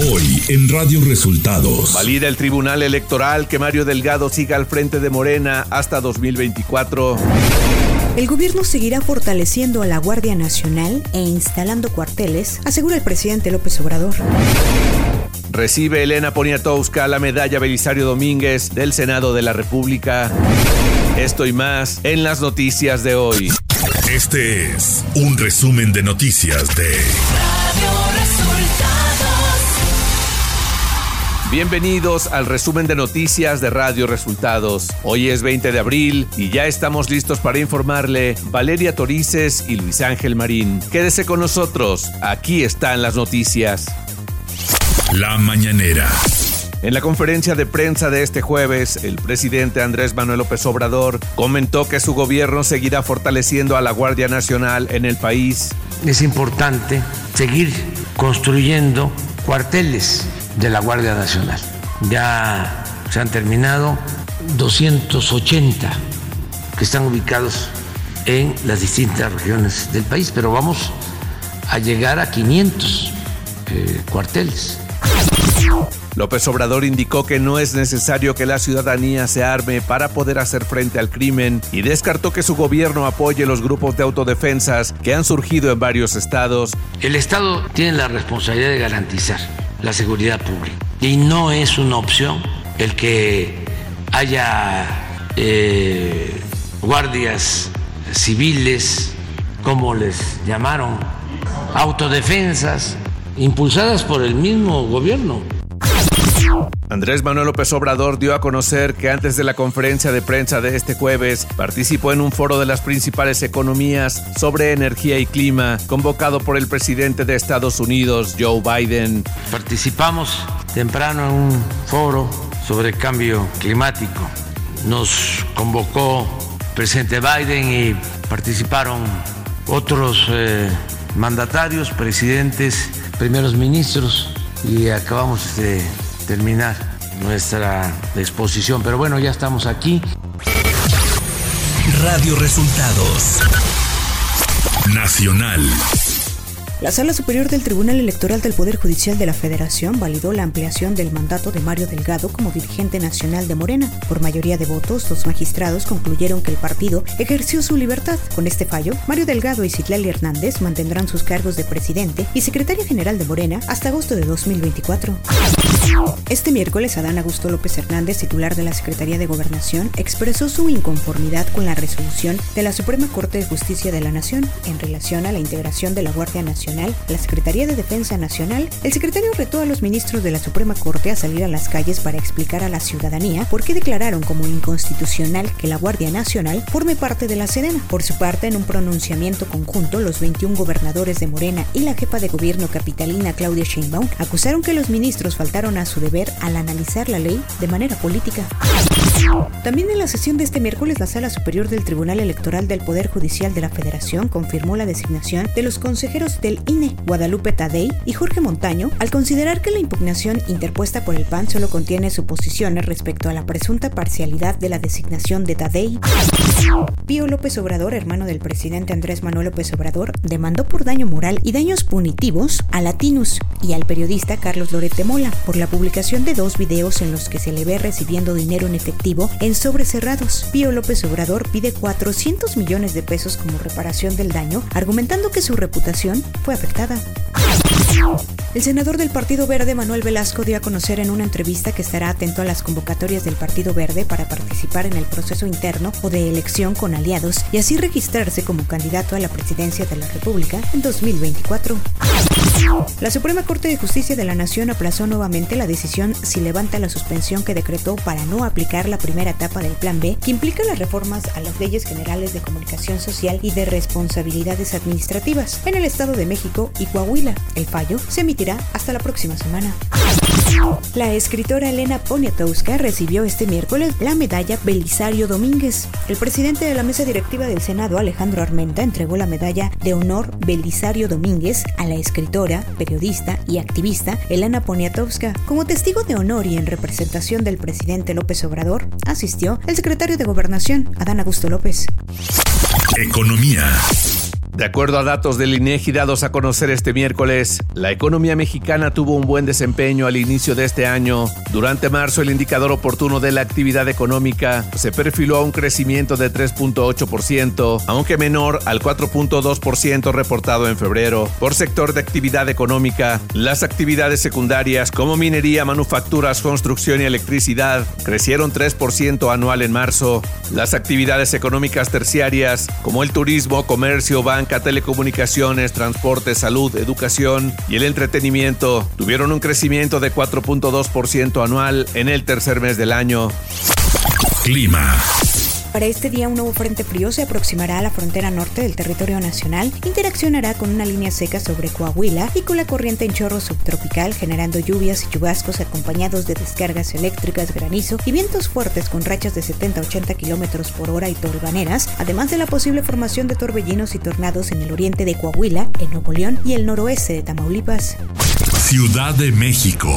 Hoy en Radio Resultados. Valida el Tribunal Electoral que Mario Delgado siga al frente de Morena hasta 2024. El gobierno seguirá fortaleciendo a la Guardia Nacional e instalando cuarteles, asegura el presidente López Obrador. Recibe Elena Poniatowska la medalla Belisario Domínguez del Senado de la República. Esto y más en las noticias de hoy. Este es un resumen de noticias de Radio Resultados. Bienvenidos al resumen de noticias de Radio Resultados. Hoy es 20 de abril y ya estamos listos para informarle Valeria Torices y Luis Ángel Marín. Quédese con nosotros, aquí están las noticias. La mañanera. En la conferencia de prensa de este jueves, el presidente Andrés Manuel López Obrador comentó que su gobierno seguirá fortaleciendo a la Guardia Nacional en el país. Es importante seguir construyendo cuarteles de la Guardia Nacional. Ya se han terminado 280 que están ubicados en las distintas regiones del país, pero vamos a llegar a 500 eh, cuarteles. López Obrador indicó que no es necesario que la ciudadanía se arme para poder hacer frente al crimen y descartó que su gobierno apoye los grupos de autodefensas que han surgido en varios estados. El Estado tiene la responsabilidad de garantizar la seguridad pública y no es una opción el que haya eh, guardias civiles, como les llamaron, autodefensas, impulsadas por el mismo gobierno. Andrés Manuel López Obrador dio a conocer que antes de la conferencia de prensa de este jueves participó en un foro de las principales economías sobre energía y clima convocado por el presidente de Estados Unidos, Joe Biden. Participamos temprano en un foro sobre cambio climático. Nos convocó el presidente Biden y participaron otros eh, mandatarios, presidentes, primeros ministros y acabamos de terminar nuestra exposición. Pero bueno, ya estamos aquí. Radio Resultados Nacional. La Sala Superior del Tribunal Electoral del Poder Judicial de la Federación validó la ampliación del mandato de Mario Delgado como dirigente nacional de Morena. Por mayoría de votos, los magistrados concluyeron que el partido ejerció su libertad. Con este fallo, Mario Delgado y Citlali Hernández mantendrán sus cargos de presidente y secretaria general de Morena hasta agosto de 2024. Este miércoles, Adán Augusto López Hernández, titular de la Secretaría de Gobernación, expresó su inconformidad con la resolución de la Suprema Corte de Justicia de la Nación en relación a la integración de la Guardia Nacional la Secretaría de Defensa Nacional, el secretario retó a los ministros de la Suprema Corte a salir a las calles para explicar a la ciudadanía por qué declararon como inconstitucional que la Guardia Nacional forme parte de la Sedena. Por su parte, en un pronunciamiento conjunto, los 21 gobernadores de Morena y la jefa de gobierno capitalina Claudia Sheinbaum acusaron que los ministros faltaron a su deber al analizar la ley de manera política. También en la sesión de este miércoles, la Sala Superior del Tribunal Electoral del Poder Judicial de la Federación confirmó la designación de los consejeros del INE, Guadalupe Tadei y Jorge Montaño, al considerar que la impugnación interpuesta por el PAN solo contiene suposiciones respecto a la presunta parcialidad de la designación de Tadei. Pío López Obrador, hermano del presidente Andrés Manuel López Obrador, demandó por daño moral y daños punitivos a Latinus y al periodista Carlos Lorete Mola por la publicación de dos videos en los que se le ve recibiendo dinero en efectivo en sobres cerrados. Pío López Obrador pide 400 millones de pesos como reparación del daño, argumentando que su reputación fue afectada. El senador del Partido Verde, Manuel Velasco, dio a conocer en una entrevista que estará atento a las convocatorias del Partido Verde para participar en el proceso interno o de elección con aliados y así registrarse como candidato a la presidencia de la República en 2024. La Suprema Corte de Justicia de la Nación aplazó nuevamente la decisión si levanta la suspensión que decretó para no aplicar la primera etapa del Plan B, que implica las reformas a las leyes generales de comunicación social y de responsabilidades administrativas en el Estado de México y Coahuila. El fallo se emitirá hasta la próxima semana. La escritora Elena Poniatowska recibió este miércoles la medalla Belisario Domínguez. El presidente de la mesa directiva del Senado, Alejandro Armenta, entregó la medalla de honor Belisario Domínguez a la escritora, periodista y activista Elena Poniatowska. Como testigo de honor y en representación del presidente López Obrador, asistió el secretario de Gobernación, Adán Augusto López. Economía. De acuerdo a datos del INEGI dados a conocer este miércoles, la economía mexicana tuvo un buen desempeño al inicio de este año. Durante marzo, el indicador oportuno de la actividad económica se perfiló a un crecimiento de 3.8%, aunque menor al 4.2% reportado en febrero. Por sector de actividad económica, las actividades secundarias como minería, manufacturas, construcción y electricidad crecieron 3% anual en marzo. Las actividades económicas terciarias como el turismo, comercio, banca, telecomunicaciones, transporte, salud, educación y el entretenimiento tuvieron un crecimiento de 4.2% anual en el tercer mes del año. Clima. Para este día, un nuevo frente frío se aproximará a la frontera norte del territorio nacional, interaccionará con una línea seca sobre Coahuila y con la corriente en chorro subtropical, generando lluvias y chubascos acompañados de descargas eléctricas, granizo y vientos fuertes con rachas de 70-80 kilómetros por hora y torbaneras, además de la posible formación de torbellinos y tornados en el oriente de Coahuila, en Nuevo León y el noroeste de Tamaulipas. Ciudad de México.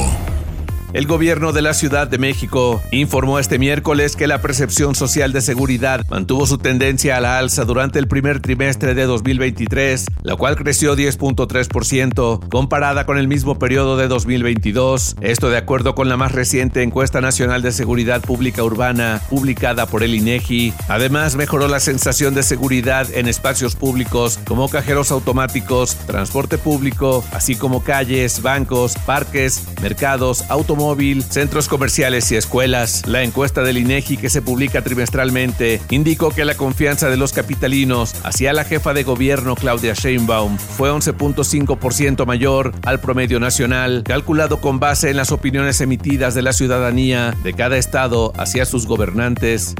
El gobierno de la Ciudad de México informó este miércoles que la percepción social de seguridad mantuvo su tendencia a la alza durante el primer trimestre de 2023, la cual creció 10.3% comparada con el mismo periodo de 2022. Esto de acuerdo con la más reciente encuesta nacional de seguridad pública urbana publicada por el INEGI. Además, mejoró la sensación de seguridad en espacios públicos como cajeros automáticos, transporte público, así como calles, bancos, parques, mercados, automóviles móvil, centros comerciales y escuelas. La encuesta del INEGI que se publica trimestralmente indicó que la confianza de los capitalinos hacia la jefa de gobierno Claudia Sheinbaum fue 11.5% mayor al promedio nacional, calculado con base en las opiniones emitidas de la ciudadanía de cada estado hacia sus gobernantes.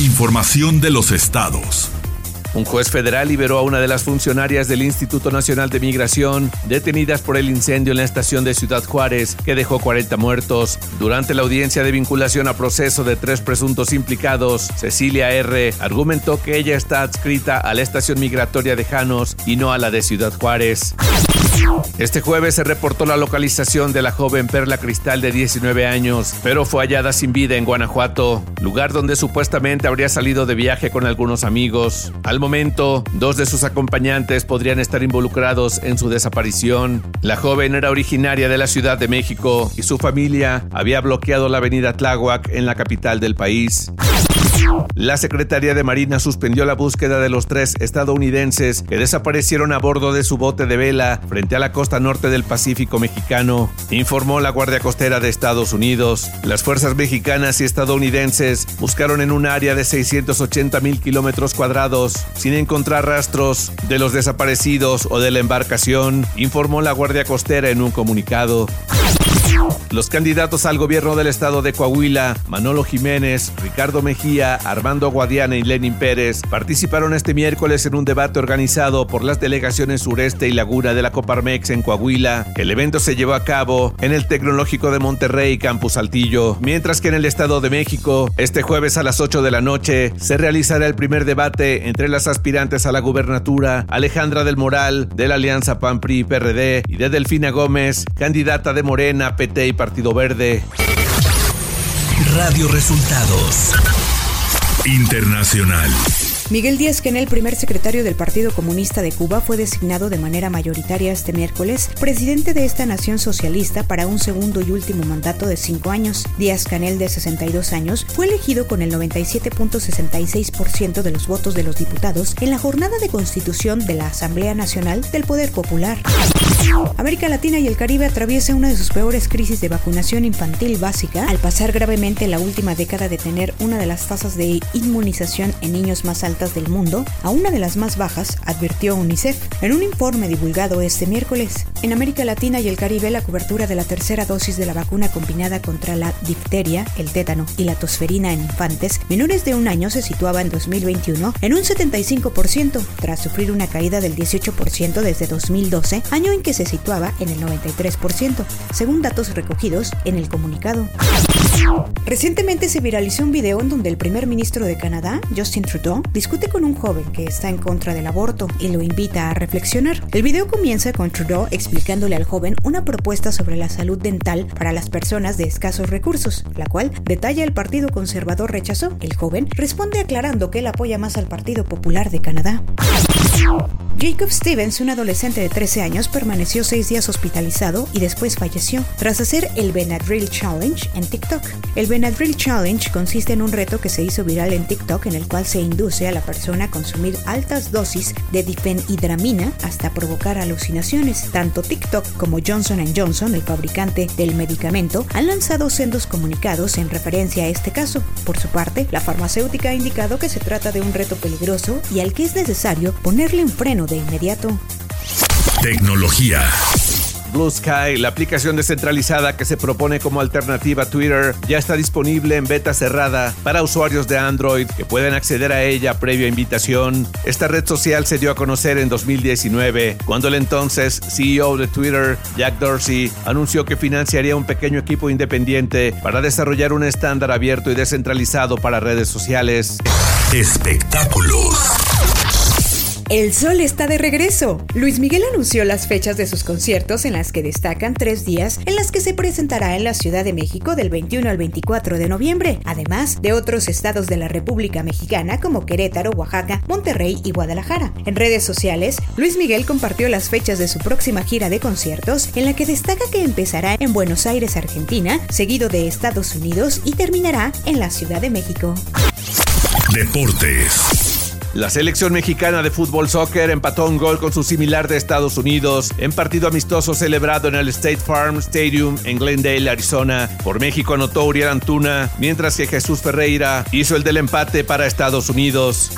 Información de los estados. Un juez federal liberó a una de las funcionarias del Instituto Nacional de Migración detenidas por el incendio en la estación de Ciudad Juárez que dejó 40 muertos. Durante la audiencia de vinculación a proceso de tres presuntos implicados, Cecilia R. argumentó que ella está adscrita a la estación migratoria de Janos y no a la de Ciudad Juárez. Este jueves se reportó la localización de la joven Perla Cristal de 19 años, pero fue hallada sin vida en Guanajuato, lugar donde supuestamente habría salido de viaje con algunos amigos. Al momento, dos de sus acompañantes podrían estar involucrados en su desaparición. La joven era originaria de la Ciudad de México y su familia había bloqueado la avenida Tláhuac en la capital del país. La Secretaría de Marina suspendió la búsqueda de los tres estadounidenses que desaparecieron a bordo de su bote de vela frente a la costa norte del Pacífico mexicano, informó la Guardia Costera de Estados Unidos. Las fuerzas mexicanas y estadounidenses buscaron en un área de 680 mil kilómetros cuadrados sin encontrar rastros de los desaparecidos o de la embarcación, informó la Guardia Costera en un comunicado. Los candidatos al gobierno del estado de Coahuila, Manolo Jiménez, Ricardo Mejía, Armando Guadiana y Lenin Pérez, participaron este miércoles en un debate organizado por las delegaciones sureste y laguna de la Coparmex en Coahuila. El evento se llevó a cabo en el Tecnológico de Monterrey, Campus Saltillo, mientras que en el Estado de México, este jueves a las 8 de la noche, se realizará el primer debate entre las aspirantes a la gubernatura, Alejandra del Moral, de la Alianza PAN-PRI-PRD, y de Delfina Gómez, candidata de Morena, PT y Partido Verde. Radio Resultados. Internacional. Miguel Díaz Canel, primer secretario del Partido Comunista de Cuba, fue designado de manera mayoritaria este miércoles presidente de esta nación socialista para un segundo y último mandato de cinco años. Díaz Canel, de 62 años, fue elegido con el 97.66% de los votos de los diputados en la jornada de constitución de la Asamblea Nacional del Poder Popular. América Latina y el Caribe atraviesa una de sus peores crisis de vacunación infantil básica al pasar gravemente la última década de tener una de las tasas de inmunización en niños más altas del mundo a una de las más bajas, advirtió UNICEF en un informe divulgado este miércoles. En América Latina y el Caribe, la cobertura de la tercera dosis de la vacuna combinada contra la difteria, el tétano y la tosferina en infantes menores de un año se situaba en 2021 en un 75%, tras sufrir una caída del 18% desde 2012, año en que se situaba en el 93%, según datos recogidos en el comunicado. Recientemente se viralizó un video en donde el primer ministro de Canadá, Justin Trudeau, discute con un joven que está en contra del aborto y lo invita a reflexionar. El video comienza con Trudeau explicándole al joven una propuesta sobre la salud dental para las personas de escasos recursos, la cual detalla el Partido Conservador rechazó. El joven responde aclarando que él apoya más al Partido Popular de Canadá. Jacob Stevens, un adolescente de 13 años, permaneció seis días hospitalizado y después falleció tras hacer el Benadryl Challenge en El Benadryl Challenge consiste en un reto que se hizo viral en TikTok en el cual se induce a la persona a consumir altas dosis de difenhidramina hasta provocar alucinaciones. Tanto TikTok como Johnson Johnson, el fabricante del medicamento, han lanzado sendos comunicados en referencia a este caso. Por su parte, la farmacéutica ha indicado que se trata de un reto peligroso y al que es necesario ponerle un freno de inmediato. Tecnología. Blue Sky, la aplicación descentralizada que se propone como alternativa a Twitter, ya está disponible en beta cerrada para usuarios de Android que pueden acceder a ella previa invitación. Esta red social se dio a conocer en 2019, cuando el entonces CEO de Twitter, Jack Dorsey, anunció que financiaría un pequeño equipo independiente para desarrollar un estándar abierto y descentralizado para redes sociales. Espectáculos. El sol está de regreso. Luis Miguel anunció las fechas de sus conciertos en las que destacan tres días en las que se presentará en la Ciudad de México del 21 al 24 de noviembre, además de otros estados de la República Mexicana como Querétaro, Oaxaca, Monterrey y Guadalajara. En redes sociales, Luis Miguel compartió las fechas de su próxima gira de conciertos en la que destaca que empezará en Buenos Aires, Argentina, seguido de Estados Unidos y terminará en la Ciudad de México. Deportes. La selección mexicana de fútbol soccer empató un gol con su similar de Estados Unidos en partido amistoso celebrado en el State Farm Stadium en Glendale, Arizona. Por México anotó Uriel Antuna, mientras que Jesús Ferreira hizo el del empate para Estados Unidos.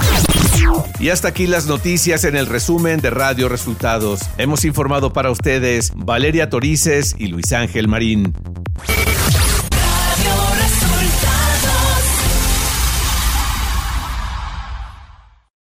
Y hasta aquí las noticias en el resumen de Radio Resultados. Hemos informado para ustedes Valeria Torices y Luis Ángel Marín.